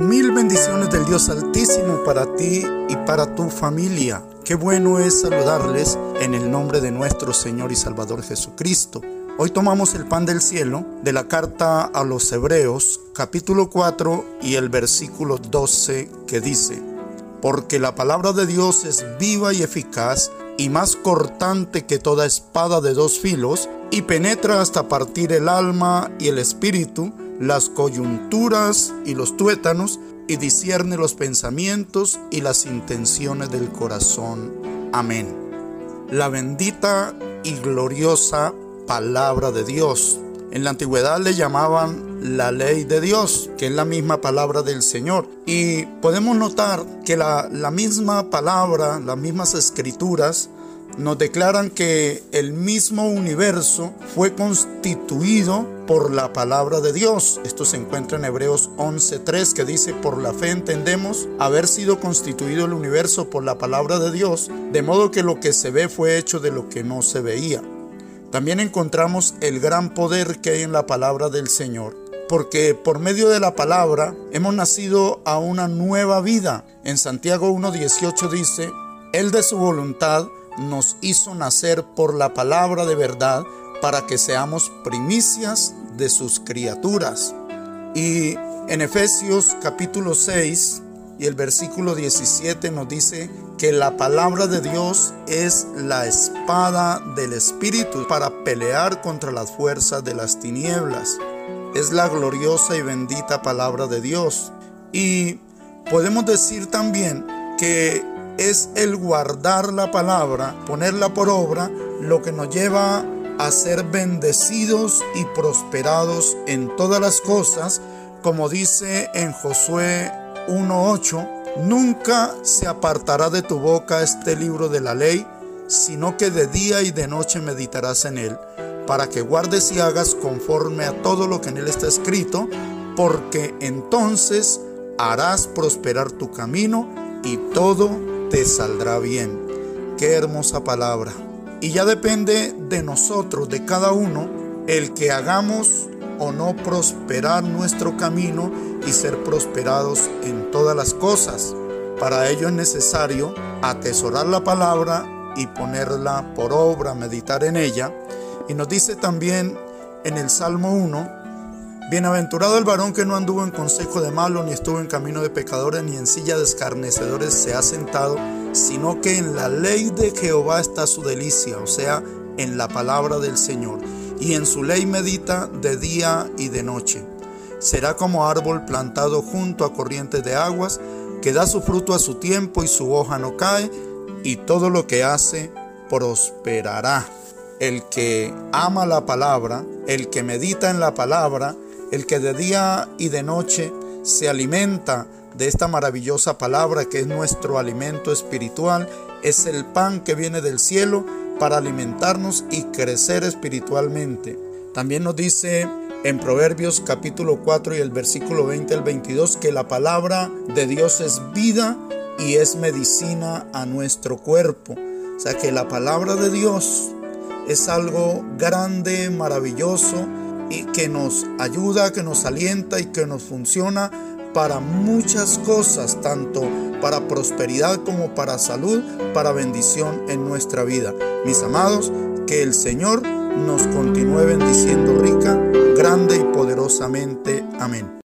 Mil bendiciones del Dios Altísimo para ti y para tu familia. Qué bueno es saludarles en el nombre de nuestro Señor y Salvador Jesucristo. Hoy tomamos el pan del cielo de la carta a los Hebreos, capítulo 4 y el versículo 12 que dice, Porque la palabra de Dios es viva y eficaz y más cortante que toda espada de dos filos y penetra hasta partir el alma y el espíritu las coyunturas y los tuétanos y discierne los pensamientos y las intenciones del corazón. Amén. La bendita y gloriosa palabra de Dios. En la antigüedad le llamaban la ley de Dios, que es la misma palabra del Señor. Y podemos notar que la, la misma palabra, las mismas escrituras, nos declaran que el mismo universo fue constituido por la palabra de Dios. Esto se encuentra en Hebreos 11.3 que dice, por la fe entendemos haber sido constituido el universo por la palabra de Dios, de modo que lo que se ve fue hecho de lo que no se veía. También encontramos el gran poder que hay en la palabra del Señor porque por medio de la palabra hemos nacido a una nueva vida. En Santiago 1.18 dice, Él de su voluntad nos hizo nacer por la palabra de verdad para que seamos primicias de sus criaturas. Y en Efesios capítulo 6 y el versículo 17 nos dice que la palabra de Dios es la espada del Espíritu para pelear contra las fuerzas de las tinieblas. Es la gloriosa y bendita palabra de Dios. Y podemos decir también que es el guardar la palabra, ponerla por obra, lo que nos lleva a ser bendecidos y prosperados en todas las cosas, como dice en Josué 1.8, nunca se apartará de tu boca este libro de la ley, sino que de día y de noche meditarás en él, para que guardes y hagas conforme a todo lo que en él está escrito, porque entonces harás prosperar tu camino y todo te saldrá bien. Qué hermosa palabra. Y ya depende de nosotros, de cada uno, el que hagamos o no prosperar nuestro camino y ser prosperados en todas las cosas. Para ello es necesario atesorar la palabra y ponerla por obra, meditar en ella. Y nos dice también en el Salmo 1, Bienaventurado el varón que no anduvo en consejo de malo, ni estuvo en camino de pecadores, ni en silla de escarnecedores se ha sentado, sino que en la ley de Jehová está su delicia, o sea, en la palabra del Señor, y en su ley medita de día y de noche. Será como árbol plantado junto a corrientes de aguas, que da su fruto a su tiempo y su hoja no cae, y todo lo que hace prosperará. El que ama la palabra, el que medita en la palabra, el que de día y de noche se alimenta de esta maravillosa palabra que es nuestro alimento espiritual, es el pan que viene del cielo para alimentarnos y crecer espiritualmente. También nos dice en Proverbios capítulo 4 y el versículo 20 al 22 que la palabra de Dios es vida y es medicina a nuestro cuerpo. O sea que la palabra de Dios es algo grande, maravilloso, y que nos ayuda, que nos alienta y que nos funciona para muchas cosas, tanto para prosperidad como para salud, para bendición en nuestra vida. Mis amados, que el Señor nos continúe bendiciendo rica, grande y poderosamente. Amén.